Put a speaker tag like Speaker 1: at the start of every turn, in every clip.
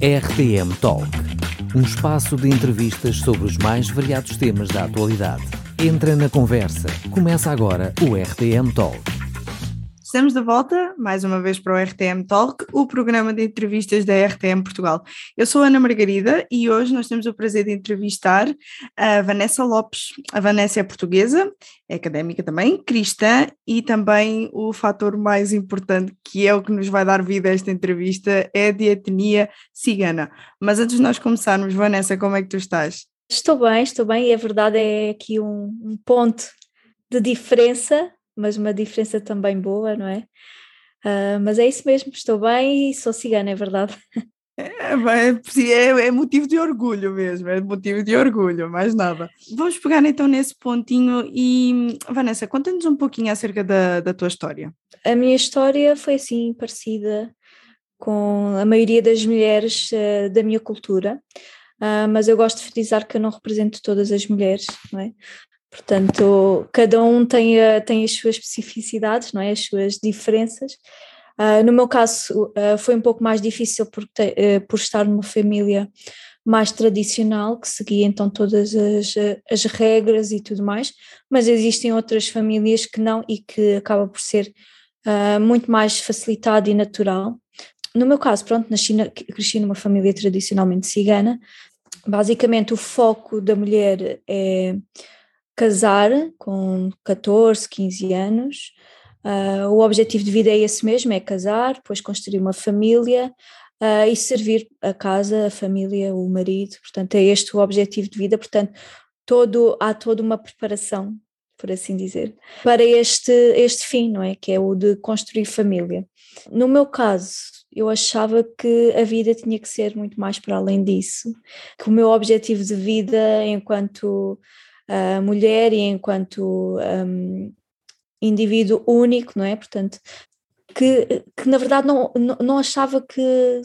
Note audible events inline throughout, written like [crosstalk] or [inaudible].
Speaker 1: RTM Talk um espaço de entrevistas sobre os mais variados temas da atualidade. Entra na conversa. Começa agora o RTM Talk.
Speaker 2: Estamos de volta, mais uma vez, para o RTM Talk, o programa de entrevistas da RTM Portugal. Eu sou Ana Margarida e hoje nós temos o prazer de entrevistar a Vanessa Lopes. A Vanessa é portuguesa, é académica também, cristã e também o fator mais importante, que é o que nos vai dar vida a esta entrevista, é de etnia cigana. Mas antes de nós começarmos, Vanessa, como é que tu estás?
Speaker 3: Estou bem, estou bem, e a verdade é aqui um, um ponto de diferença mas uma diferença também boa, não é? Uh, mas é isso mesmo, estou bem e sou cigana, é verdade.
Speaker 2: É, é, é, motivo de orgulho mesmo, é motivo de orgulho, mais nada. Vamos pegar então nesse pontinho e, Vanessa, conta-nos um pouquinho acerca da, da tua história.
Speaker 3: A minha história foi assim, parecida com a maioria das mulheres uh, da minha cultura, uh, mas eu gosto de frisar que eu não represento todas as mulheres, não é? Portanto, cada um tem, tem as suas especificidades, não é? as suas diferenças. Uh, no meu caso, uh, foi um pouco mais difícil por, uh, por estar numa família mais tradicional, que seguia então todas as, as regras e tudo mais, mas existem outras famílias que não e que acaba por ser muito mais facilitado e natural. No meu caso, pronto, nasci na, cresci numa família tradicionalmente cigana. Basicamente, o foco da mulher é casar com 14, 15 anos. Uh, o objetivo de vida é esse mesmo: é casar, depois construir uma família uh, e servir a casa, a família, o marido. Portanto, é este o objetivo de vida. Portanto, todo, há toda uma preparação, por assim dizer, para este, este fim, não é? Que é o de construir família. No meu caso, eu achava que a vida tinha que ser muito mais para além disso, que o meu objetivo de vida enquanto uh, mulher e enquanto um, indivíduo único, não é? Portanto, que, que na verdade não, não, não achava que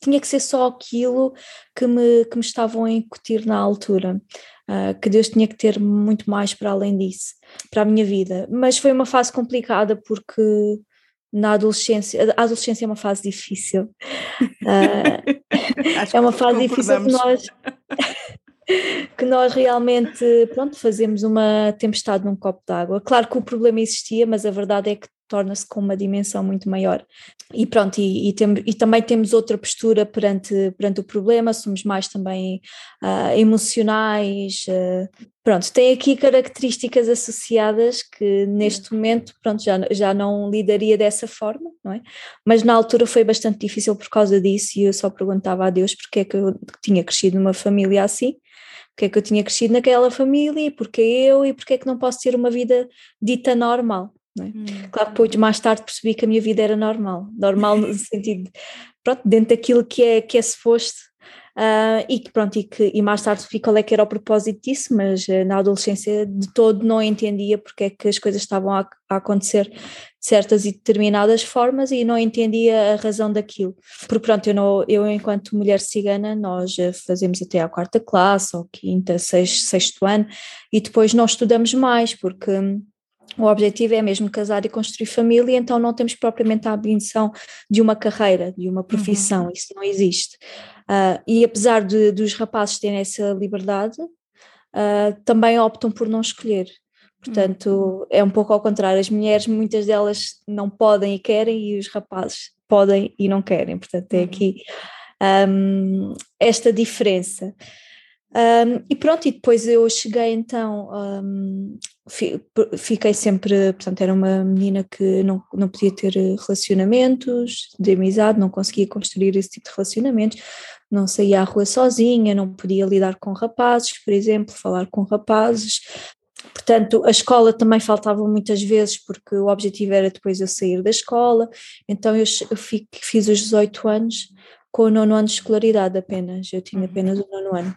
Speaker 3: tinha que ser só aquilo que me, que me estavam a incutir na altura, uh, que Deus tinha que ter muito mais para além disso, para a minha vida. Mas foi uma fase complicada porque na adolescência, a adolescência é uma fase difícil. [laughs] Uh, é uma fase difícil que nós [laughs] [laughs] que nós realmente, pronto, fazemos uma tempestade num copo d'água. Claro que o problema existia, mas a verdade é que torna-se com uma dimensão muito maior. E pronto, e, e, tem, e, também temos outra postura perante, perante o problema, somos mais também uh, emocionais, uh, pronto, tem aqui características associadas que neste momento, pronto, já, já não lidaria dessa forma, não é? Mas na altura foi bastante difícil por causa disso e eu só perguntava a Deus porque é que eu tinha crescido numa família assim porque é que eu tinha crescido naquela família e porque eu e porque é que não posso ter uma vida dita normal. É? Hum. Claro que depois mais tarde percebi que a minha vida era normal, normal no [laughs] sentido, pronto, dentro daquilo que é, que é suposto Uh, e que pronto, e, que, e mais tarde vi qual é que era o propósito disso, mas uh, na adolescência de todo não entendia porque é que as coisas estavam a, a, acontecer de certas e determinadas formas e não entendia a razão daquilo. Porque pronto, eu, não, eu enquanto mulher cigana, nós uh, fazemos até a quarta classe, ou quinta, sexto, sexto ano, e depois não estudamos mais, porque hum, o objetivo é mesmo casar e construir família, então não temos propriamente a ambição de uma carreira, de uma profissão, uhum. isso não existe. Uh, e apesar de, dos rapazes terem essa liberdade, uh, também optam por não escolher. Portanto, uhum. é um pouco ao contrário, as mulheres, muitas delas não podem e querem, e os rapazes podem e não querem. Portanto, é uhum. aqui um, esta diferença. Um, e pronto, e depois eu cheguei então um, fiquei sempre, portanto, era uma menina que não, não podia ter relacionamentos de amizade, não conseguia construir esse tipo de relacionamentos, não saía à rua sozinha, não podia lidar com rapazes, por exemplo, falar com rapazes. Portanto, a escola também faltava muitas vezes, porque o objetivo era depois eu sair da escola, então eu, eu fiz os 18 anos com o nono ano de escolaridade apenas, eu tinha uhum. apenas o nono ano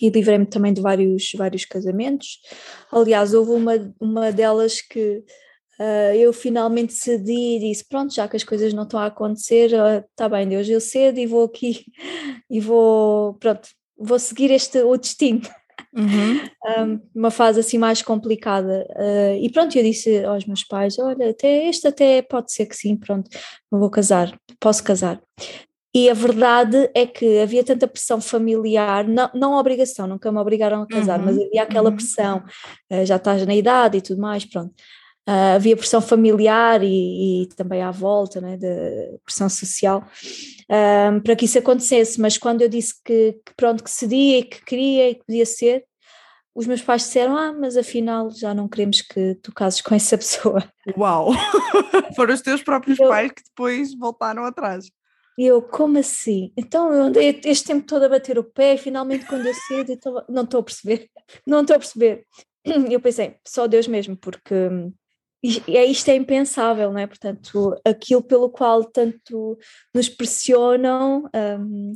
Speaker 3: e livrei-me também de vários, vários casamentos. Aliás, houve uma, uma delas que uh, eu finalmente cedi e disse: Pronto, já que as coisas não estão a acontecer, está uh, bem, Deus, eu cedo e vou aqui [laughs] e vou, pronto, vou seguir este, o destino. Uhum. Um, [laughs] uma fase assim mais complicada uh, e pronto, eu disse aos meus pais olha, até este até pode ser que sim, pronto, não vou casar, posso casar E a verdade é que havia tanta pressão familiar, não, não obrigação, nunca me obrigaram a casar, uhum, mas havia aquela uhum. pressão, uh, já estás na idade e tudo mais, pronto. Uh, havia pressão familiar e, e, também à volta, né, de pressão social, um, para que isso acontecesse. Mas quando eu disse que, que, pronto, que cedia e que queria e que podia ser, os meus pais disseram: Ah, mas afinal já não queremos que tu cases com essa [laughs] pessoa.
Speaker 2: Uau! [laughs] Foram os teus próprios eu, pais que depois voltaram atrás.
Speaker 3: E eu, como assim? Então eu andei este tempo todo a bater o pé e finalmente quando eu cedo, então, não estou a perceber, [laughs] não estou a perceber. Eu pensei, só Deus mesmo, porque é, isto é impensável, não é? Portanto, aquilo pelo qual tanto nos pressionam um,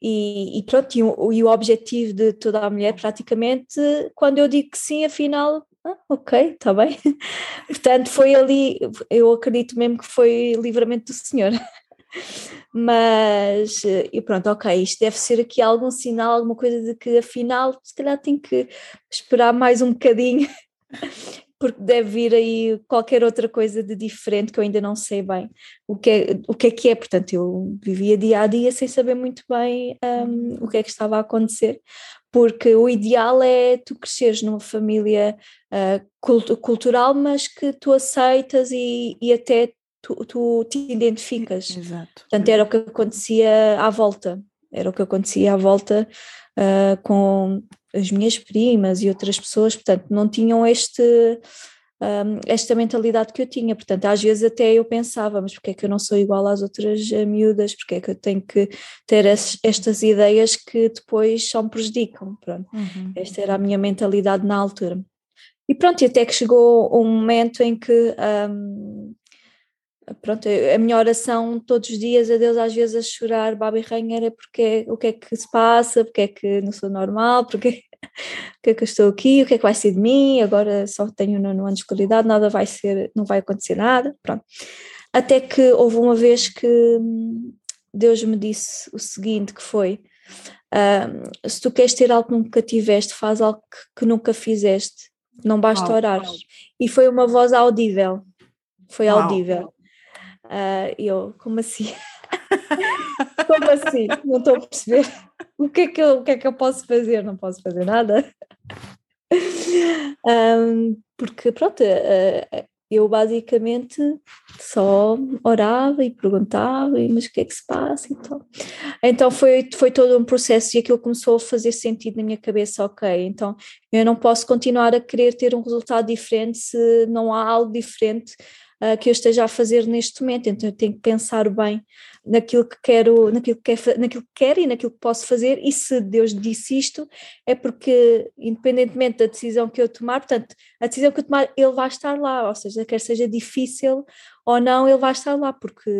Speaker 3: e, e, pronto, e o, e o, objetivo de toda a mulher praticamente, quando eu digo que sim, afinal, ah, ok, está bem. [laughs] Portanto, foi ali, eu acredito mesmo que foi livramento do Senhor. [laughs] Mas, e pronto, ok, isto deve ser aqui algum sinal, alguma coisa de que afinal, se calhar tenho que esperar mais um bocadinho [laughs] porque deve vir aí qualquer outra coisa de diferente que eu ainda não sei bem o que é, o que, é que é. Portanto, eu vivia dia a dia sem saber muito bem um, o que é que estava a acontecer, porque o ideal é tu cresceres numa família uh, cult cultural, mas que tu aceitas e, e até tu, tu, te identificas.
Speaker 2: Exato.
Speaker 3: Portanto, era o que acontecia à volta, era o que acontecia à volta uh, com as minhas primas e outras pessoas, portanto, não tinham este, um, esta mentalidade que eu tinha. Portanto, às vezes até eu pensava, mas porque é que eu não sou igual às outras eh, miúdas? Porque é que eu tenho que ter es, estas ideias que depois só me prejudicam? Pronto, uhum. esta era a minha mentalidade na altura. E pronto, e até que chegou um momento em que um, pronto, a minha oração todos os dias a Deus às vezes a chorar, Babi Rainha era porque o que é que se passa, porque é que não sou normal, porque [laughs] o que é que eu estou aqui, o que é que vai ser de mim, agora só tenho no, no ano de escolaridade, nada vai ser, não vai acontecer nada, pronto. Até que houve uma vez que hum, Deus me disse o seguinte, que foi, um, se tu queres ter algo que nunca tiveste, faz algo que, que nunca fizeste, não basta orar. E foi uma voz audível, foi audível. Uh, eu, como assim? [laughs] como assim? Não estou a perceber. O que, é que eu, o que é que eu posso fazer? Não posso fazer nada. [laughs] Um, porque, pronto, uh, eu basicamente só orava e perguntava, mas o que é que se passa então? Então foi, foi todo um processo e aquilo começou a fazer sentido na minha cabeça, ok, então eu não posso continuar a querer ter um resultado diferente se não há algo diferente uh, que eu esteja a fazer neste momento. Então eu tenho que pensar bem naquilo que quero, naquilo que quero, naquilo que quero e naquilo que posso fazer. E se Deus disse isto, é porque, independentemente da decisão que eu tomar, portanto, a decisão que eu tomar, Ele vai estar lá, ou seja, quer seja difícil ou não, Ele vai estar lá, porque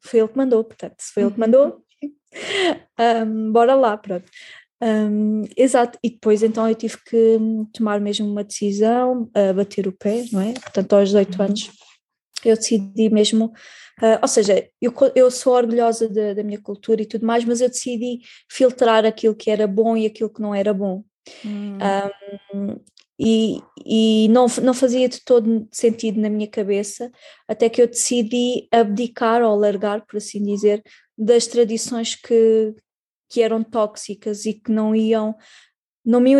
Speaker 3: foi Ele que mandou. Portanto, se foi Ele que mandou, [laughs] um, bora lá, pronto. Um, exato, e depois então eu tive que tomar mesmo uma decisão, bater o pé, não é? Portanto, aos 18 uhum. anos eu decidi mesmo, uh, ou seja, eu, eu sou orgulhosa da, da, minha cultura e tudo mais, mas eu decidi filtrar aquilo que era bom e aquilo que não era bom. Hum. Um, e, e não, não fazia de todo sentido na minha cabeça, até que eu decidi abdicar ou largar, por assim dizer, das tradições que, que eram tóxicas e que não iam não me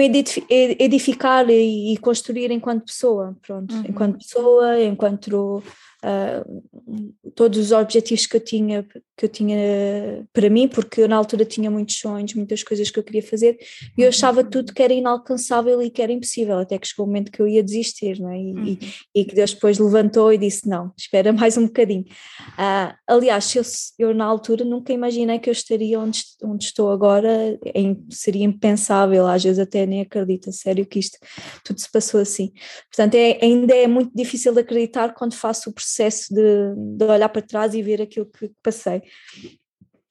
Speaker 3: edificar e, construir enquanto pessoa, pronto, uhum. enquanto pessoa, enquanto uh, todos os objetivos que eu tinha que eu tinha para mim, porque eu na altura tinha muitos sonhos, muitas coisas que eu queria fazer, e eu achava uhum. tudo que era inalcançável e que era impossível, até que chegou o momento que eu ia desistir, não é? E, uhum. e, e que Deus depois levantou e disse: Não, espera mais um bocadinho. Uh, aliás, eu, eu na altura nunca imaginei que eu estaria onde, onde estou agora, em, seria impensável, às vezes até nem acredito, a sério, que isto tudo se passou assim. Portanto, é, ainda é muito difícil de acreditar quando faço o processo de, de olhar para trás e ver aquilo que passei.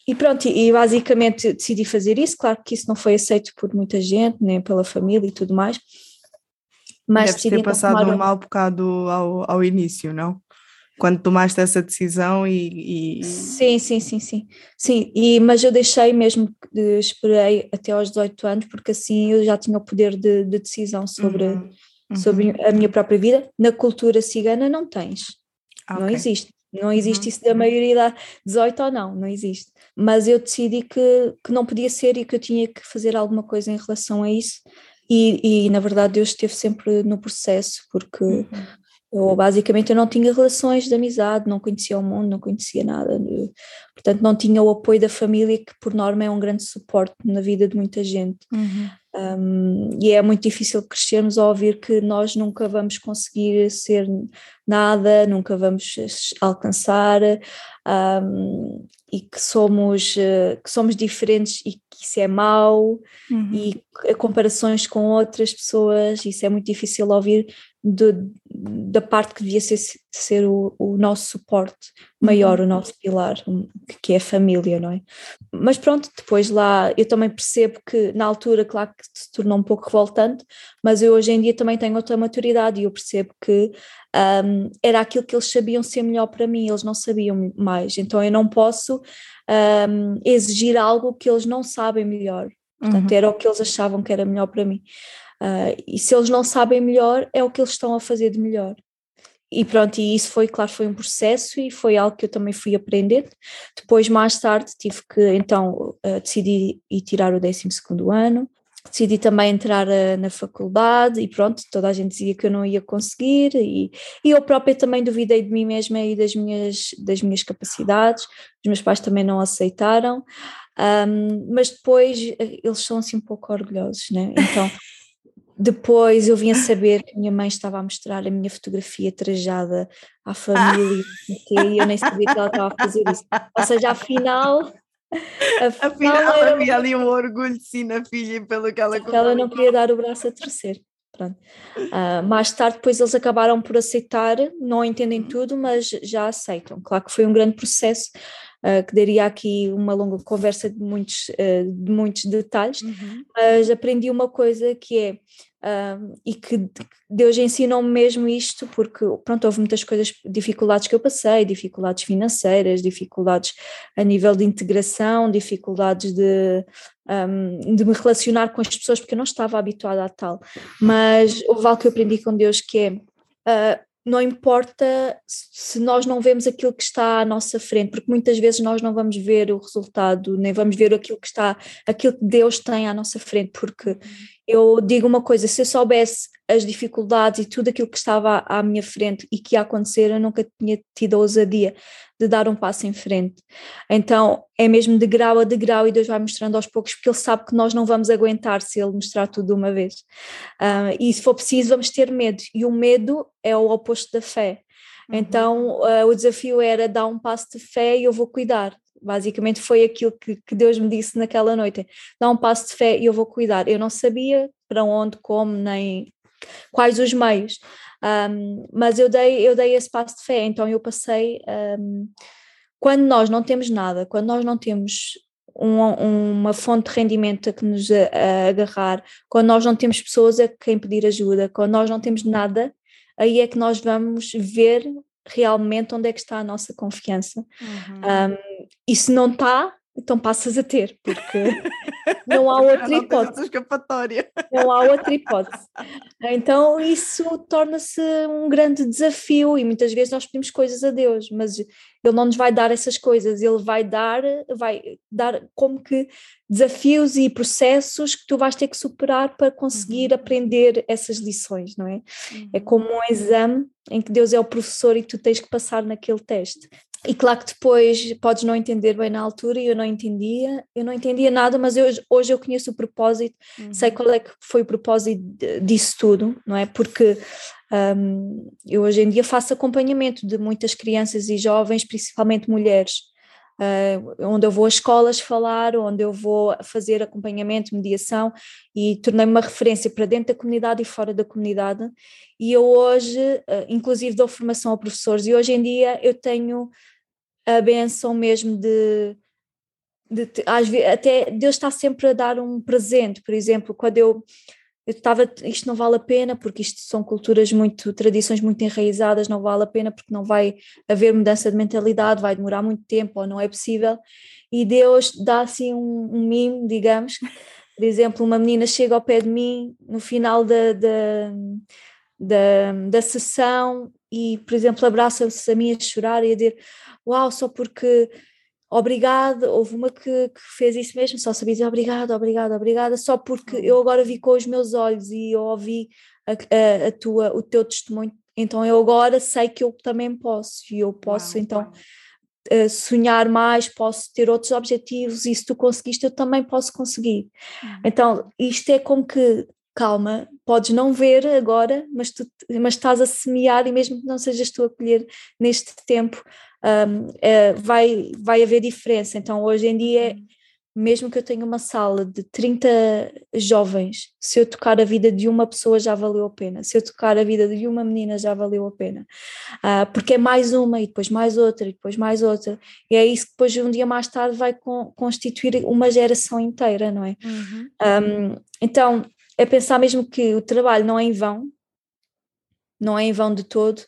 Speaker 3: E pronto, e basicamente decidi fazer isso. Claro que isso não foi aceito por muita gente, nem pela família e tudo mais.
Speaker 2: Mas Deves ter passado tomar... um mau bocado ao, ao início, não? Quando tomaste essa decisão e, e,
Speaker 3: Sim, sim, sim, sim. Sim, e, mas eu deixei mesmo, esperei até aos 18 anos, porque assim eu já tinha o poder de, de decisão sobre, uhum, uhum. sobre a minha própria vida. Na cultura cigana não tens, ah, não okay. existe Não existe uhum. isso da maioria da 18 ou não, não existe. Mas eu decidi que, que não podia ser e que eu tinha que fazer alguma coisa em relação a isso. E, e na verdade Deus esteve sempre no processo, porque uhum. eu basicamente eu não tinha relações de amizade, não conhecia o mundo, não conhecia nada. Portanto, não tinha o apoio da família, que por norma é um grande suporte na vida de muita gente. Uhum. Um, e é muito difícil crescermos a ouvir que nós nunca vamos conseguir ser nada, nunca vamos alcançar um, e que somos, uh, que somos diferentes e que isso é mau uhum. e comparações com outras pessoas, isso é muito difícil ouvir de, da parte que devia ser, ser o, o nosso suporte maior, uhum. o nosso pilar, que é a família, não é? Mas pronto, depois lá eu também percebo que na altura, claro que se tornou um pouco revoltante, mas eu hoje em dia também tenho outra maturidade e eu percebo que um, era aquilo que eles sabiam ser melhor para mim, eles não sabiam mais, então eu não posso um, exigir algo que eles não sabem melhor. Portanto, uhum. era o que eles achavam que era melhor para mim. Uh, e se eles não sabem melhor, é o que eles estão a fazer de melhor. E pronto, e isso foi, claro, foi um processo e foi algo que eu também fui aprendendo. Depois, mais tarde, tive que então uh, decidir e tirar o 12 ano. Decidi também entrar uh, na faculdade e pronto, toda a gente dizia que eu não ia conseguir e, e eu própria também duvidei de mim mesma e das minhas, das minhas capacidades. Os meus pais também não aceitaram, um, mas depois eles são assim um pouco orgulhosos, né? Então [laughs] depois eu vim a saber que a minha mãe estava a mostrar a minha fotografia trajada à família e eu nem sabia que ela estava a fazer isso. Ou seja, afinal.
Speaker 2: Afinal, afinal era... havia ali um orgulho de si na filha pelo que ela
Speaker 3: Ela não queria dar o braço a torcer. Uh, mais tarde, depois eles acabaram por aceitar, não entendem tudo, mas já aceitam. Claro que foi um grande processo, uh, que daria aqui uma longa conversa de muitos, uh, de muitos detalhes, uhum. mas aprendi uma coisa que é um, e que Deus ensinou-me mesmo isto, porque pronto, houve muitas coisas, dificuldades que eu passei, dificuldades financeiras, dificuldades a nível de integração, dificuldades de, um, de me relacionar com as pessoas, porque eu não estava habituada a tal. Mas houve algo que eu aprendi com Deus que é. Uh, não importa se nós não vemos aquilo que está à nossa frente, porque muitas vezes nós não vamos ver o resultado, nem vamos ver aquilo que está, aquilo que Deus tem à nossa frente, porque eu digo uma coisa, se eu soubesse as dificuldades e tudo aquilo que estava à minha frente e que ia acontecer, eu nunca tinha tido a ousadia de dar um passo em frente. Então é mesmo de grau a degrau e Deus vai mostrando aos poucos, porque Ele sabe que nós não vamos aguentar se Ele mostrar tudo de uma vez. Uh, e se for preciso, vamos ter medo. E o medo é o oposto da fé. Uhum. Então uh, o desafio era dar um passo de fé e eu vou cuidar. Basicamente foi aquilo que, que Deus me disse naquela noite: dá um passo de fé e eu vou cuidar. Eu não sabia para onde, como, nem quais os meios, um, mas eu dei, eu dei esse passo de fé, então eu passei. Um, quando nós não temos nada, quando nós não temos um, uma fonte de rendimento a que nos a, a agarrar, quando nós não temos pessoas a quem pedir ajuda, quando nós não temos nada, aí é que nós vamos ver realmente onde é que está a nossa confiança. Uhum. E se não está, então passas a ter, porque [laughs] não há outra não hipótese.
Speaker 2: Escapatória.
Speaker 3: Não há outra hipótese. Então isso torna-se um grande desafio e muitas vezes nós pedimos coisas a Deus, mas Ele não nos vai dar essas coisas, Ele vai dar, vai dar como que desafios e processos que tu vais ter que superar para conseguir uhum. aprender essas lições, não é? Uhum. É como um exame em que Deus é o professor e tu tens que passar naquele teste. E claro que depois podes não entender bem na altura e eu não entendia, eu não entendia nada, mas eu, hoje eu conheço o propósito, uhum. sei qual é que foi o propósito disso tudo, não é? Porque um, eu hoje em dia faço acompanhamento de muitas crianças e jovens, principalmente mulheres, uh, onde eu vou às escolas falar, onde eu vou fazer acompanhamento, mediação e tornei-me uma referência para dentro da comunidade e fora da comunidade. E eu hoje, uh, inclusive, dou formação a professores e hoje em dia eu tenho a benção mesmo de, de, às vezes, até Deus está sempre a dar um presente, por exemplo, quando eu eu estava, isto não vale a pena porque isto são culturas muito, tradições muito enraizadas, não vale a pena porque não vai haver mudança de mentalidade, vai demorar muito tempo ou não é possível. E Deus dá assim um, um mimo, digamos. Por exemplo, uma menina chega ao pé de mim no final da, da, da, da sessão e, por exemplo, abraça-se a mim a chorar e a dizer: Uau, só porque obrigada, houve uma que, que, fez isso mesmo, só sabia dizer obrigada, obrigada, obrigada, só porque uhum. eu agora vi com os meus olhos e eu ouvi a, a, a, tua, o teu testemunho, então eu agora sei que eu também posso, e eu posso então uh, sonhar mais, posso ter outros objetivos, e se tu conseguiste, eu também posso conseguir. Uhum. Então, isto é como que calma, podes não ver agora, mas, tu, mas estás a semear e mesmo que não sejas tu a colher neste tempo, um, é, vai, vai haver diferença. Então, hoje em dia, uhum. mesmo que eu tenha uma sala de 30 jovens, se eu tocar a vida de uma pessoa já valeu a pena, se eu tocar a vida de uma menina já valeu a pena, uh, porque é mais uma e depois mais outra e depois mais outra, e é isso que depois um dia mais tarde vai con constituir uma geração inteira, não é? Uhum. Um, então, é pensar mesmo que o trabalho não é em vão, não é em vão de todo,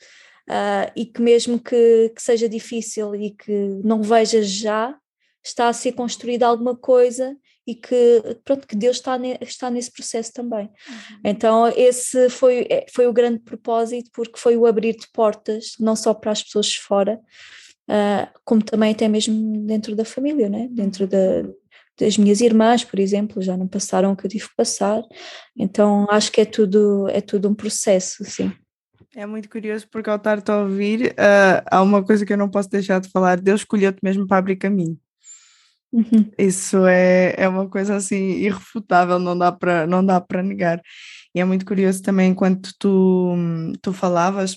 Speaker 3: uh, e que mesmo que, que, seja difícil e que não vejas já, está a ser construída alguma coisa e que pronto que Deus está, ne, está nesse processo também. Uhum. Então esse foi, é, foi o grande propósito porque foi o abrir de portas não só para as pessoas de fora, uh, como também até mesmo dentro da família, né? dentro da, das minhas irmãs, por exemplo, já não passaram o que eu tive que passar, então acho que é tudo, é tudo um processo, sim.
Speaker 2: É muito curioso porque ao estar-te a ouvir, uh, há uma coisa que eu não posso deixar de falar, Deus escolheu-te mesmo para abrir caminho. Uhum. Isso é, é uma coisa assim irrefutável, não dá para não dá para negar. E é muito curioso também enquanto tu, tu falavas,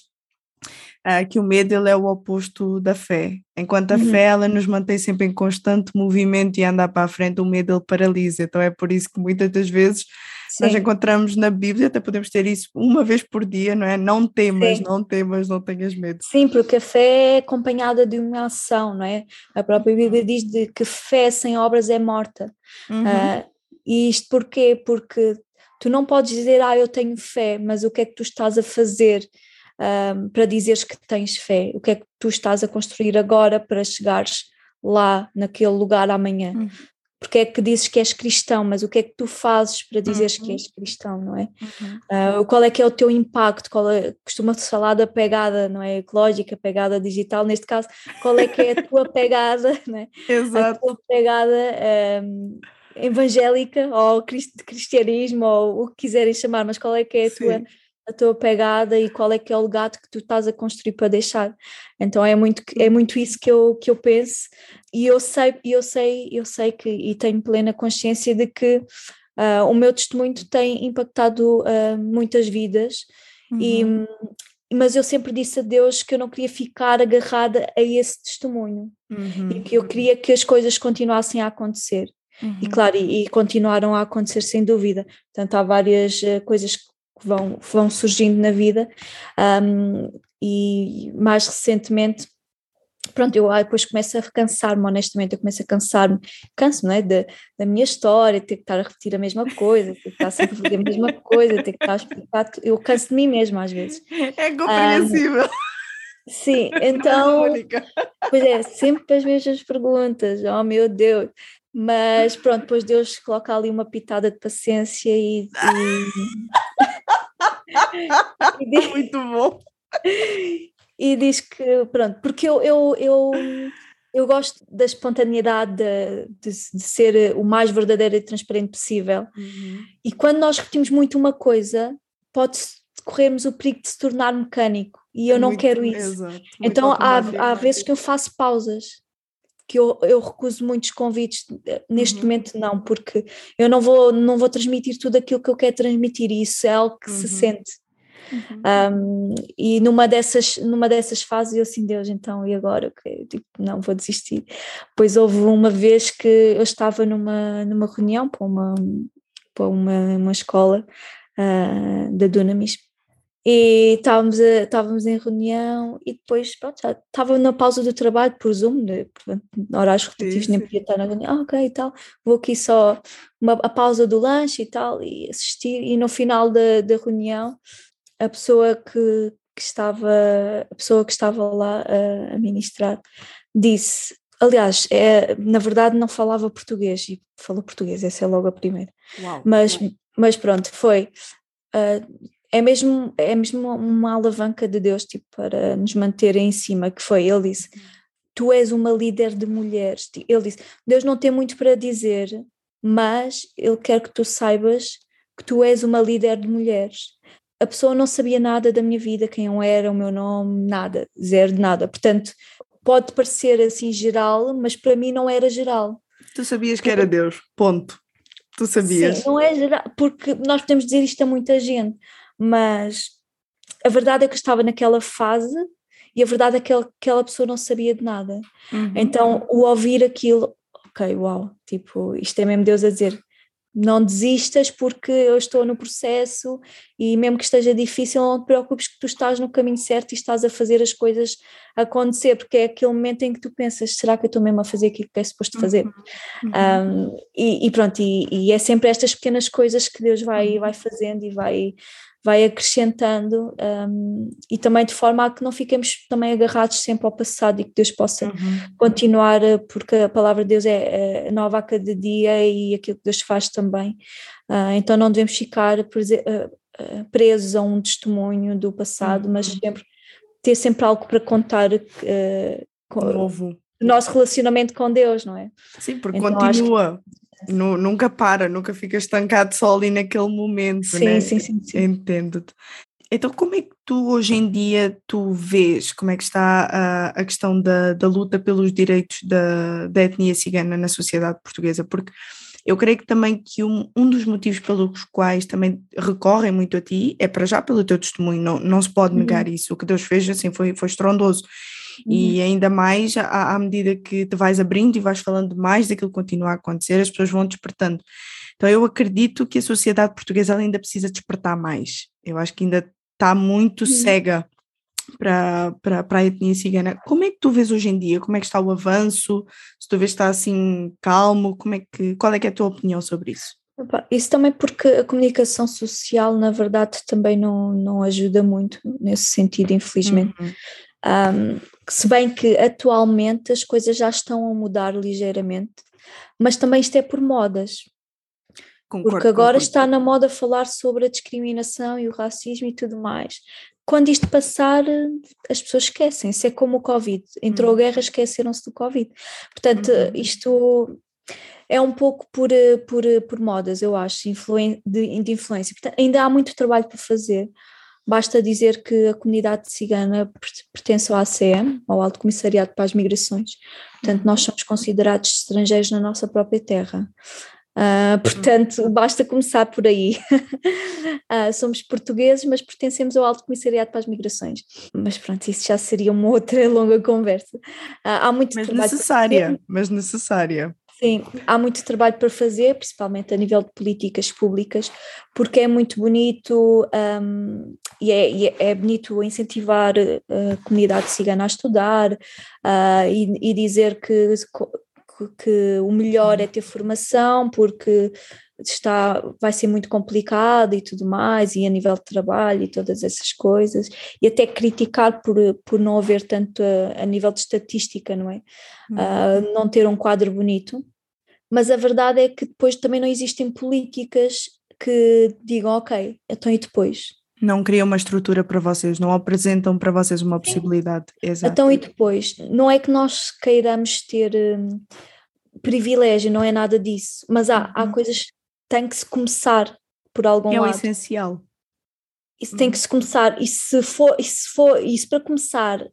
Speaker 2: uh, que o medo ele é o oposto da fé. Enquanto a uhum. fé ela nos mantém sempre em constante movimento e anda para a frente, o medo ele paralisa. Então é por isso que muitas das vezes Sim. nós encontramos na Bíblia, até podemos ter isso uma vez por dia, não é? Não temas, Sim. não temas, não tenhas medo.
Speaker 3: Sim, porque a fé é acompanhada de uma ação, não é? A própria Bíblia diz de que fé sem obras é morta. Uhum. Uh, e isto porquê? Porque tu não podes dizer, ah, eu tenho fé, mas o que é que tu estás a fazer? um, para dizeres que tens fé? O que é que tu estás a construir agora para chegares lá, naquele lugar amanhã? Uhum. Porque é que dizes que és cristão, mas o que é que tu fazes para dizeres uhum. que és cristão, não é? Uhum. Uh, qual é que é o teu impacto? Qual é, costuma-se falar da pegada, não é? Ecológica, pegada digital, neste caso, qual é que é a tua [laughs] pegada, não é?
Speaker 2: Exato.
Speaker 3: A tua pegada um, evangélica ou cristianismo ou o que quiserem chamar, mas qual é que é a Sim. tua a tua pegada e qual é que é o legado que tu estás a construir para deixar. Então é muito é muito isso que eu que eu penso e eu sei eu sei eu sei que e tenho plena consciência de que uh, o meu testemunho tem impactado uh, muitas vidas uhum. e mas eu sempre disse a Deus que eu não queria ficar agarrada a esse testemunho uhum. e que eu queria que as coisas continuassem a acontecer. Uhum. E claro, e, e, continuaram a acontecer sem dúvida. Portanto, há várias uh, coisas que vão, vão surgindo na vida um, e mais recentemente pronto, eu depois começo a cansar-me, honestamente, eu começo a cansar-me, canso, não é, da, da minha história, ter que estar a repetir a mesma coisa, ter que estar sempre a fazer a mesma coisa, ter que estar a explicar, eu canso de mim mesma às vezes.
Speaker 2: É compreensível. Um,
Speaker 3: sim, [laughs] então, pois é, sempre as mesmas perguntas, oh meu Deus, mas pronto, depois Deus coloca ali uma pitada de paciência e, [laughs] e
Speaker 2: diz, Muito bom.
Speaker 3: E diz que, pronto, porque eu, eu, eu, eu gosto da espontaneidade, de, de, de ser o mais verdadeiro e transparente possível. Uhum. E quando nós repetimos muito uma coisa, pode corrermos o perigo de se tornar mecânico. E eu não quero isso. Exato, então há, há vezes que eu faço pausas que eu, eu recuso muitos convites neste uhum. momento não porque eu não vou não vou transmitir tudo aquilo que eu quero transmitir e isso é algo que uhum. se sente uhum. um, e numa dessas numa dessas fases eu assim Deus então e agora okay, tipo, não vou desistir pois houve uma vez que eu estava numa numa reunião para uma para uma, uma escola uh, da Dunamis e estávamos, a, estávamos em reunião e depois pronto, já estava na pausa do trabalho por Zoom, né? portanto, horários rotativos nem podia estar na reunião, ah, ok e tal, vou aqui só uma, a pausa do lanche e tal e assistir. E no final da, da reunião a pessoa que, que estava a pessoa que estava lá a, a ministrar disse aliás é, na verdade não falava português e falou português, essa é logo a primeira. Uau, mas, mas pronto, foi uh, é mesmo, é mesmo uma alavanca de Deus tipo, para nos manter em cima, que foi, ele disse, tu és uma líder de mulheres. Ele disse, Deus não tem muito para dizer, mas Ele quer que tu saibas que tu és uma líder de mulheres. A pessoa não sabia nada da minha vida, quem eu era, o meu nome, nada, zero de nada. Portanto, pode parecer assim geral, mas para mim não era geral.
Speaker 2: Tu sabias que era Deus, ponto. Tu sabias.
Speaker 3: Sim, não é geral, porque nós podemos dizer isto a muita gente, mas a verdade é que eu estava naquela fase e a verdade é que aquela pessoa não sabia de nada. Uhum. Então, o ouvir aquilo, ok, uau, tipo, isto é mesmo Deus a dizer, não desistas porque eu estou no processo e mesmo que esteja difícil, não te preocupes que tu estás no caminho certo e estás a fazer as coisas acontecer, porque é aquele momento em que tu pensas, será que eu estou mesmo a fazer aquilo que é suposto fazer? Uhum. Um, e, e, pronto, e, e, é sempre estas pequenas coisas que Deus vai, uhum. vai fazendo e vai, vai acrescentando um, e também de forma a que não fiquemos também agarrados sempre ao passado e que Deus possa uhum. continuar, porque a palavra de Deus é, é nova a cada dia e aquilo que Deus faz também. Uh, então não devemos ficar uh, presos a um testemunho do passado, uhum. mas sempre ter sempre algo para contar uh, com,
Speaker 2: novo.
Speaker 3: O nosso relacionamento com Deus, não é?
Speaker 2: Sim, porque então, continua. Que nunca para, nunca fica estancado só ali naquele momento,
Speaker 3: sim,
Speaker 2: né?
Speaker 3: Sim, sim, sim.
Speaker 2: Entendo-te. Então, como é que tu hoje em dia tu vês como é que está a, a questão da, da luta pelos direitos da, da etnia cigana na sociedade portuguesa? Porque eu creio que também que um, um dos motivos pelos quais também recorrem muito a ti é para já pelo teu testemunho, não, não se pode negar uhum. isso. O que Deus fez assim foi, foi estrondoso. E uhum. ainda mais à, à, medida que te vais abrindo e vais falando mais daquilo que continua a acontecer, as pessoas vão despertando. Então eu acredito que a sociedade portuguesa ainda precisa despertar mais. Eu acho que ainda está muito uhum. cega para, para, para a etnia cigana. Como é que tu vês hoje em dia? Como é que está o avanço? Se tu vês que está assim calmo, como é que, qual é, que é a tua opinião sobre isso?
Speaker 3: Isso também porque a comunicação social, na verdade, também não, não ajuda muito nesse sentido, infelizmente. Uhum. Um, se bem que atualmente as coisas já estão a mudar ligeiramente, mas também isto é por modas. Concordo, porque agora concordo. está na moda falar sobre a discriminação e o racismo e tudo mais. Quando isto passar, as pessoas esquecem. Isso é como o Covid. Entrou a uhum. guerra, esqueceram-se do Covid. Portanto, uhum. isto é um pouco por, por, por modas, eu acho, de, de influência. Portanto, ainda há muito trabalho para fazer. Basta dizer que a comunidade cigana pertence ao ACM, ao Alto Comissariado para as Migrações. Portanto, nós somos considerados estrangeiros na nossa própria terra. Uh, portanto, [laughs] basta começar por aí. uh, [laughs] somos portugueses, mas pertencemos ao Alto Comissariado para as Migrações. Mas pronto, isso já seria uma outra [laughs] longa conversa. Uh, há muito
Speaker 2: mas necessária, mas necessária.
Speaker 3: Sim, há muito trabalho para fazer, principalmente a nível de políticas públicas, porque é muito bonito um, e, é, e, é, bonito incentivar a comunidade cigana a estudar uh, e, e, dizer que, que o melhor é ter formação, porque está, vai ser muito complicado e tudo mais, e a nível de trabalho e todas essas coisas, e até criticar por, por não haver tanto a, a nível de estatística, não é? Uh, não ter um quadro bonito mas a verdade é que depois também não existem políticas que digam, ok, então e depois?
Speaker 2: Não criam uma estrutura para vocês, não apresentam para vocês uma possibilidade.
Speaker 3: Exato. Então e depois? Não é que nós queiramos ter um, privilégio, não é nada disso, mas há, há uhum. coisas tem que se começar por algum
Speaker 2: é
Speaker 3: lado.
Speaker 2: É o essencial.
Speaker 3: Isso tem que se começar, e se for, e se for, isso para começar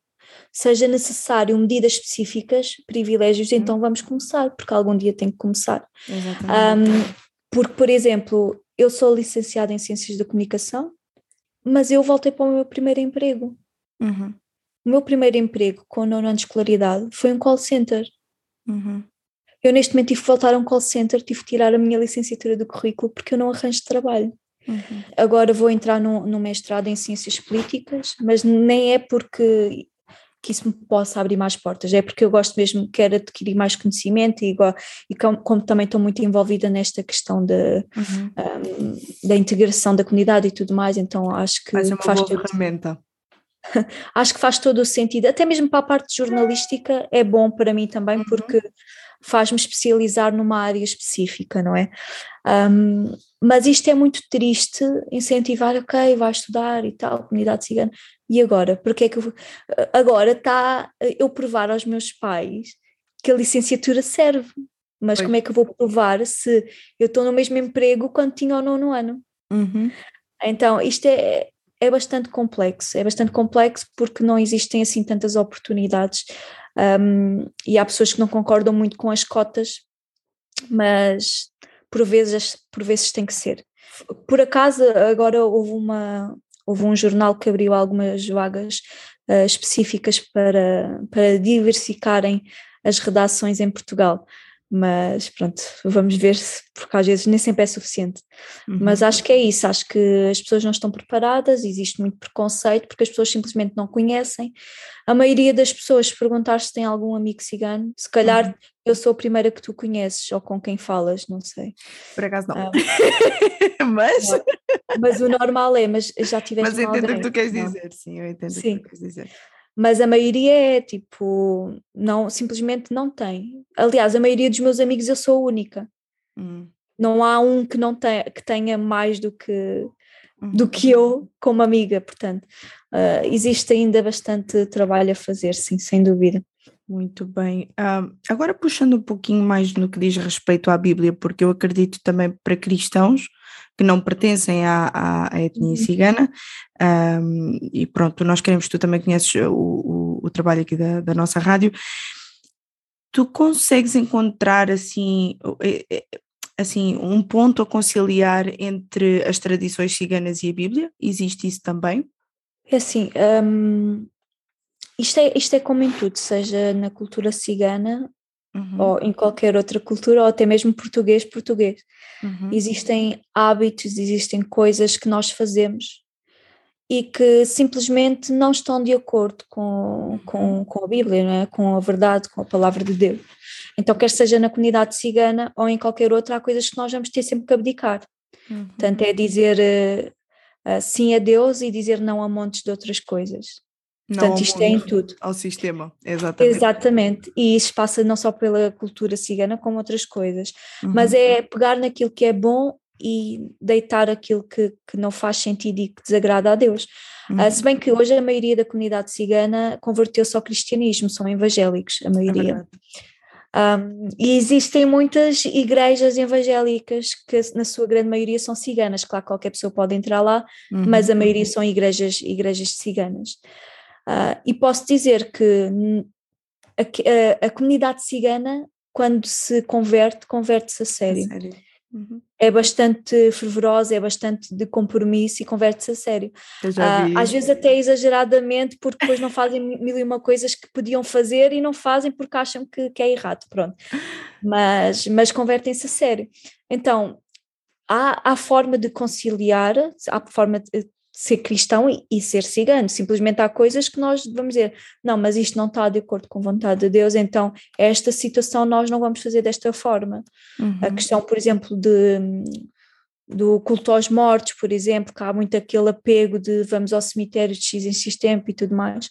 Speaker 3: seja necessário medidas específicas, privilégios, então uhum. vamos começar, porque algum dia tem que começar. Um, porque, por exemplo, eu sou licenciada em Ciências da Comunicação, mas eu voltei para o meu primeiro emprego. Uhum. O meu primeiro emprego com nono ano de escolaridade foi um call center. Uhum. Eu neste momento tive que voltar a um call center, tive que tirar a minha licenciatura do currículo porque eu não arranjo trabalho. Uhum. Agora vou entrar no, no mestrado em Ciências Políticas, mas nem é porque que isso me possa abrir mais portas, é porque eu gosto mesmo, quero adquirir mais conhecimento e, e como, como também estou muito envolvida nesta questão de, uhum. um, da integração da comunidade e tudo mais, então acho que
Speaker 2: Mas é
Speaker 3: uma faz
Speaker 2: boa ferramenta. [laughs]
Speaker 3: acho que faz todo o sentido, até mesmo para a parte jornalística é bom para mim também, uhum. porque faz-me especializar numa área específica, não é? Um, mas isto é muito triste, incentivar, ok, vai estudar e tal, comunidade cigana, e agora? Porque é que eu, agora está eu provar aos meus pais que a licenciatura serve, mas como é que eu vou provar se eu estou no mesmo emprego quando tinha o nono ano?
Speaker 2: Uhum.
Speaker 3: Então, isto é, é bastante complexo, é bastante complexo porque não existem assim tantas oportunidades um, e há pessoas que não concordam muito com as cotas, mas por vezes, por vezes tem que ser. Por acaso, agora houve, uma, houve um jornal que abriu algumas vagas uh, específicas para, para diversificarem as redações em Portugal mas pronto, vamos ver se, porque às vezes nem sempre é suficiente. Uhum. Mas acho que é isso, acho que as pessoas não estão preparadas, existe muito preconceito porque as pessoas simplesmente não conhecem. A maioria das pessoas, se perguntar se tem algum amigo cigano, se calhar uhum. eu sou a primeira que tu conheces ou com quem falas, não sei.
Speaker 2: Por acaso não. Ah, [laughs] mas...
Speaker 3: mas o normal é, mas já tiveste.
Speaker 2: Mas entendo o que tu queres dizer, sim, eu entendo sim. o que tu queres dizer
Speaker 3: mas a maioria é tipo, não, simplesmente não tem. Aliás, a maioria dos meus amigos eu sou a única. Hum. Não há um que não tenha, que tenha mais do que do que eu como amiga, portanto, uh, existe ainda bastante trabalho a fazer, sim, sem dúvida.
Speaker 2: Muito bem. Uh, agora puxando um pouquinho mais no que diz respeito à Bíblia, porque eu acredito também para cristãos que não pertencem à, à, à etnia uhum. cigana, um, e pronto, nós queremos, tu também conheces o, o, o trabalho aqui da, da, nossa rádio, tu consegues encontrar assim, assim um ponto a conciliar entre as tradições ciganas e a Bíblia? Existe isso também?
Speaker 3: É assim, um, isto, é, isto é como em tudo, seja na cultura cigana Uhum. ou em qualquer outra cultura, ou até mesmo português, português. Uhum. Existem hábitos, existem coisas que nós fazemos e que simplesmente não estão de acordo com, com, uhum. com a Bíblia, não é? com a verdade, com a palavra de Deus. Então, quer seja na comunidade cigana ou em qualquer outra, há coisas que nós vamos ter sempre que abdicar. Uhum. Portanto, é dizer uh, uh, sim a Deus e dizer não a montes de outras coisas. Portanto, isto é em tudo.
Speaker 2: Ao sistema, exatamente.
Speaker 3: Exatamente. E isso passa não só pela cultura cigana, como outras coisas. Uhum. Mas é pegar naquilo que é bom e deitar aquilo que, que não faz sentido e que desagrada a Deus. Ah, uhum. Uh, se bem que hoje a maioria da comunidade cigana converteu-se ao cristianismo, são evangélicos, a maioria. É um, e existem muitas igrejas evangélicas que, na sua grande maioria, são ciganas. Claro, qualquer pessoa pode entrar lá, uhum. mas a maioria são igrejas, igrejas ciganas. Uh, e posso dizer que a, a, a, comunidade cigana, quando se converte, converte-se a sério. A sério. Uhum. É bastante fervorosa, é bastante de compromisso e converte-se a sério. Uh, às vezes até exageradamente, porque depois não fazem mil e uma coisas que podiam fazer e não fazem porque acham que, que é errado, pronto. Mas, mas convertem-se a sério. Então, há, há forma de conciliar, há forma de, ser cristão e, e, ser cigano. Simplesmente há coisas que nós vamos dizer, não, mas isto não está de acordo com a vontade de Deus, então esta situação nós não vamos fazer desta forma. Uhum. A questão, por exemplo, de do culto aos mortos, por exemplo, que há muito aquele apego de vamos ao cemitério de X em X tempo e tudo mais.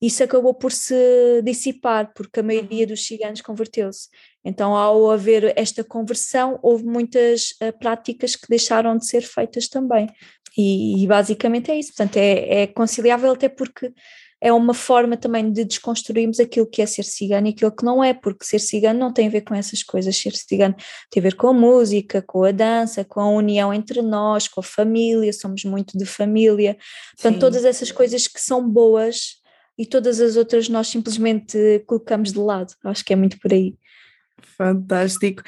Speaker 3: Isso acabou por se dissipar, porque a maioria dos ciganos converteu-se. Então, ao haver esta conversão, houve muitas uh, práticas que deixaram de ser feitas também. E, e basicamente é isso. Portanto, é, é conciliável até porque é uma forma também de desconstruirmos aquilo que é ser cigano e aquilo que não é, porque ser cigano não tem a ver com essas coisas, ser cigano tem a ver com a música, com a dança, com a união entre nós, com a família, somos muito de família, portanto Sim. todas essas coisas que são boas e todas as outras nós simplesmente colocamos de lado, acho que é muito por aí.
Speaker 2: Fantástico.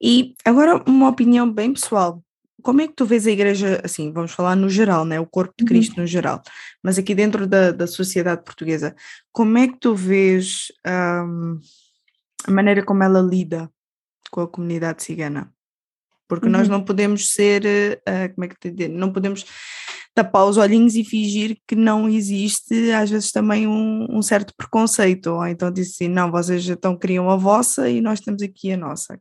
Speaker 2: E agora uma opinião bem pessoal como é que tu vês a igreja, assim, vamos falar no geral, né? o corpo de uhum. Cristo uhum. no geral, mas aqui dentro da, da sociedade portuguesa, como é que tu vês um, a maneira como ela lida com a comunidade cigana? Porque uhum. nós não podemos ser, uh, como é que te dizer, não podemos tapar os olhinhos e fingir que não existe, às vezes, também um, um certo preconceito, ou então diz assim, não, vocês então criam a vossa e nós temos aqui a nossa.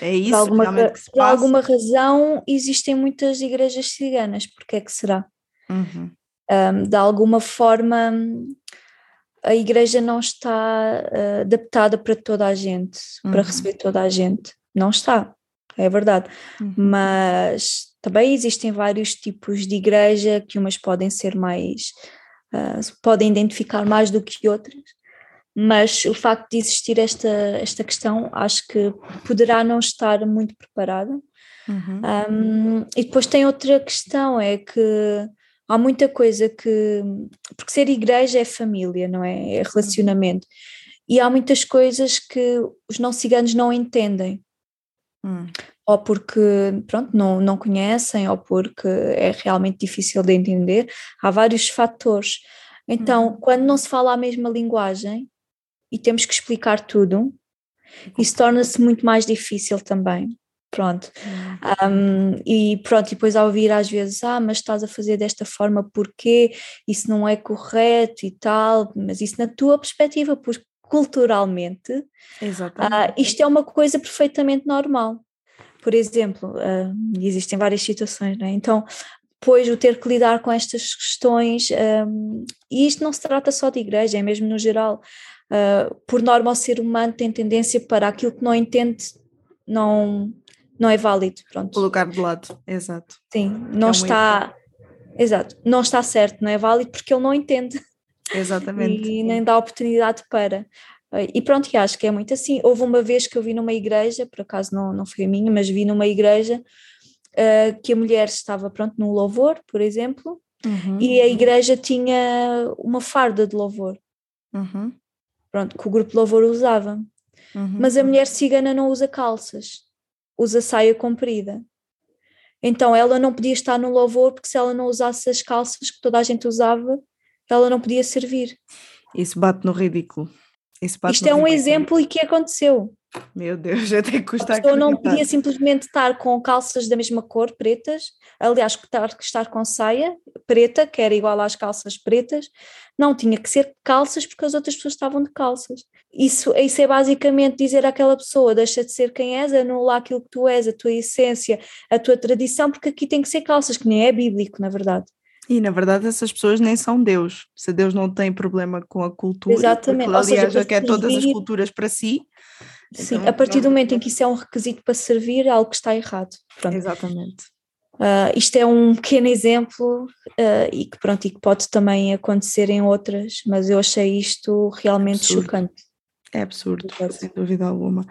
Speaker 2: É isso
Speaker 3: por alguma? Por alguma razão existem muitas igrejas ciganas, porque é que será? Uhum. Um, de alguma forma a igreja não está uh, adaptada para toda a gente, uhum. para receber toda a gente. Não está, é verdade. Uhum. Mas também existem vários tipos de igreja que umas podem ser mais, uh, podem identificar mais do que outras. Mas o facto de existir esta, esta questão, acho que poderá não estar muito preparada. Uhum. Um, e depois tem outra questão, é que há muita coisa que. Porque ser igreja é família, não é? É relacionamento. E há muitas coisas que os não ciganos não entendem. Hum. Ou porque, pronto, não, não conhecem, ou porque é realmente difícil de entender. Há vários fatores. Então, hum. quando não se fala a mesma linguagem e temos que explicar tudo, isso torna-se muito mais difícil também pronto. Um, e pronto, e depois ao ouvir às vezes, ah, mas estás a fazer desta forma porque isso não é correto e tal, mas isso na tua perspectiva, porque culturalmente uh, isto é uma coisa perfeitamente normal. Por exemplo, uh, existem várias situações, não é? Então, depois o ter que lidar com estas questões, um, e isto não se trata só de igreja, é mesmo no geral. Uh, por norma, o ser humano tem tendência para aquilo que não entende, não, não é válido, pronto.
Speaker 2: Colocar de lado, exato.
Speaker 3: Sim, não é está, exato, não está certo, não é válido porque ele não entende.
Speaker 2: Exatamente. [laughs]
Speaker 3: E nem dá oportunidade para. E pronto, e acho que é muito assim. Houve uma vez que eu vi numa igreja, por acaso não, não foi a minha, mas vi numa igreja uh, que a mulher estava, pronto, no louvor, por exemplo, uhum. e a igreja tinha uma farda de louvor. Uhum. Pronto, que o grupo de louvor usava. Uhum. Mas a mulher cigana não usa calças usa saia comprida. Então ela não podia estar no louvor porque se ela não usasse as calças que toda a gente usava, ela não podia servir.
Speaker 2: Isso bate no ridículo.
Speaker 3: Isto é um exemplo e que aconteceu.
Speaker 2: Meu Deus, [laughs] até custa
Speaker 3: A pessoa não podia simplesmente estar com calças da mesma cor, pretas, aliás, estar, estar com saia preta, que era igual às calças pretas, não, tinha que ser calças porque as outras pessoas estavam de calças. Isso, isso é basicamente dizer àquela pessoa: deixa de ser quem és, anula aquilo que tu és, a tua essência, a tua tradição, porque aqui tem que ser calças, que nem é bíblico, na verdade.
Speaker 2: E na verdade essas pessoas nem são Deus. Se Deus não tem problema com a cultura,
Speaker 3: Exatamente.
Speaker 2: Porque, aliás, quer todas as culturas para si.
Speaker 3: Sim, então, a partir do momento em que isso é um requisito para servir, é algo que está errado.
Speaker 2: Pronto. Exatamente.
Speaker 3: Uh, isto é um pequeno exemplo uh, e que pronto e que pode também acontecer em outras, mas eu achei isto realmente absurdo. chocante.
Speaker 2: É absurdo, Exato. sem dúvida alguma.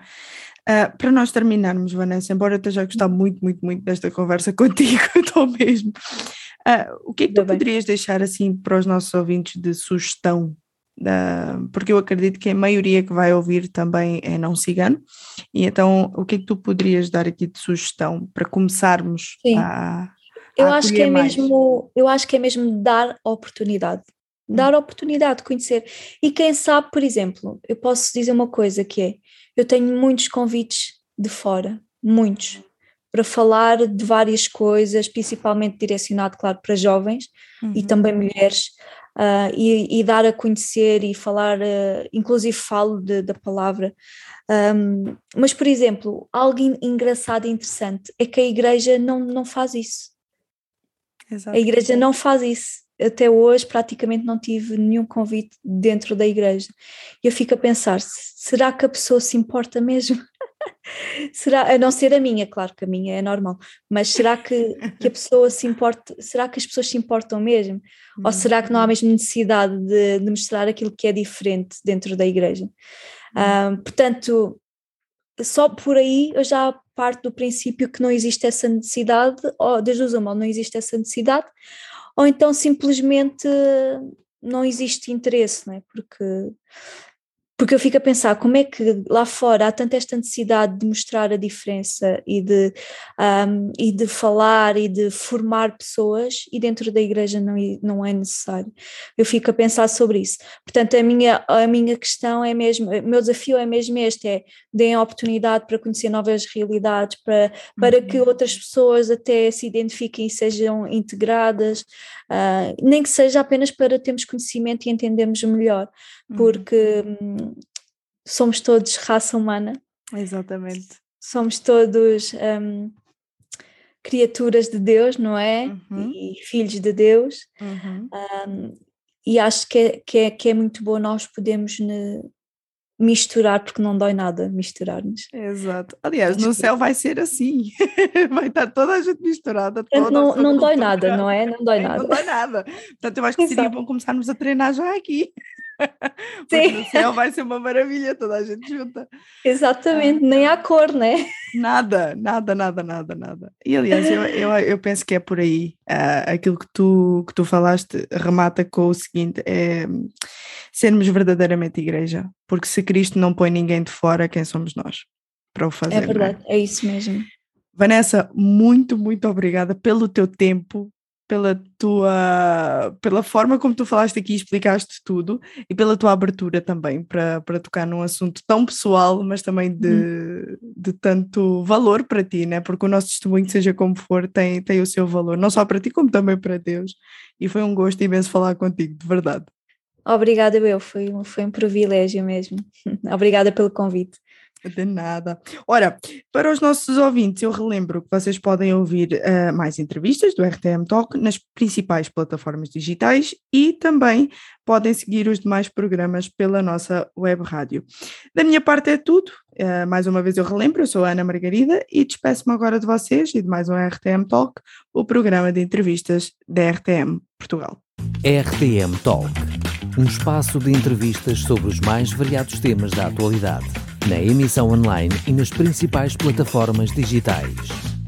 Speaker 2: Uh, para nós terminarmos, Vanessa, embora eu esteja a gostar muito, muito, muito desta conversa [laughs] contigo, estou mesmo. O que é que tu poderias deixar assim para os nossos ouvintes de sugestão porque eu acredito que a maioria que vai ouvir também é não cigano, e então o que é que tu poderias dar aqui de sugestão para começarmos Sim. a,
Speaker 3: eu acho que é mais? mesmo eu acho que é mesmo dar oportunidade hum. dar oportunidade de conhecer e quem sabe por exemplo eu posso dizer uma coisa que é eu tenho muitos convites de fora muitos para falar de várias coisas, principalmente direcionado, claro, para jovens uhum. e também mulheres, uh, e, e, dar a conhecer e falar, uh, inclusive falo de, da palavra. Um, mas, por exemplo, algo engraçado e interessante é que a igreja não, não faz isso. Exato. A igreja não faz isso. Até hoje praticamente não tive nenhum convite dentro da igreja. E eu fico a pensar, será que a pessoa se importa mesmo? Será, a não ser a minha, claro que a minha é normal, mas será que, que a pessoa se importa, será que as pessoas se importam mesmo? Ou será que não há mesmo necessidade de, de mostrar aquilo que é diferente dentro da igreja? Um, portanto, só por aí eu já parto do princípio que não existe essa necessidade, ou desde o mal não existe essa necessidade, ou então simplesmente não existe interesse, não é? Porque porque eu fico a pensar como é que lá fora há tanta esta necessidade de mostrar a diferença e de, um, e de falar e de formar pessoas e dentro da igreja não, não é necessário. Eu fico a pensar sobre isso. Portanto, a minha, a minha questão é mesmo, o meu desafio é mesmo este, é deem a oportunidade para conhecer novas realidades, para, para que uhum. outras pessoas até se identifiquem e sejam integradas, uh, nem que seja apenas para termos conhecimento e entendermos melhor, uhum. porque hum, somos todos raça humana.
Speaker 2: Exatamente.
Speaker 3: Somos todos um, criaturas de Deus, não é? Uhum. E filhos de Deus. Uhum. Um, e acho que é, que, é, que é muito bom nós podemos misturar, porque não dói nada misturar-nos.
Speaker 2: Exato. Aliás, no céu vai ser assim. [laughs] vai estar toda a gente misturada.
Speaker 3: Toda, não, não dói nada, não é? Não dói [laughs] nada.
Speaker 2: Não dói nada. Portanto, eu acho que seria bom começarmos a treinar já aqui. [laughs] Sim. no céu vai ser uma maravilha, toda a gente junta.
Speaker 3: Exatamente, ah. nem há cor, né?
Speaker 2: Nada, nada, nada, nada, nada. E aliás, eu, eu, eu penso que é por aí. Uh, aquilo que tu, que tu falaste remata com o seguinte: é sermos verdadeiramente igreja, porque se Cristo não põe ninguém de fora, quem somos nós para o fazer?
Speaker 3: É verdade, é? é isso mesmo.
Speaker 2: Vanessa, muito, muito obrigada pelo teu tempo, pela tua pela forma como tu falaste aqui e explicaste tudo e pela tua abertura também para, para tocar num assunto tão pessoal, mas também de, hum. de tanto valor para ti, né? Porque o nosso testemunho, seja como for, tem, tem o seu valor, não só para ti, como também para Deus. E foi um gosto imenso falar contigo, de verdade.
Speaker 3: Obrigada, eu, foi, foi um privilégio mesmo. [laughs] Obrigada pelo convite.
Speaker 2: De nada. Ora, para os nossos ouvintes, eu relembro que vocês podem ouvir uh, mais entrevistas do RTM Talk nas principais plataformas digitais e também podem seguir os demais programas pela nossa web rádio. Da minha parte é tudo. Uh, mais uma vez eu relembro, eu sou a Ana Margarida e despeço-me agora de vocês e de mais um RTM Talk, o programa de entrevistas da RTM Portugal.
Speaker 1: RTM Talk, um espaço de entrevistas sobre os mais variados temas da atualidade na emissão online e nas principais plataformas digitais.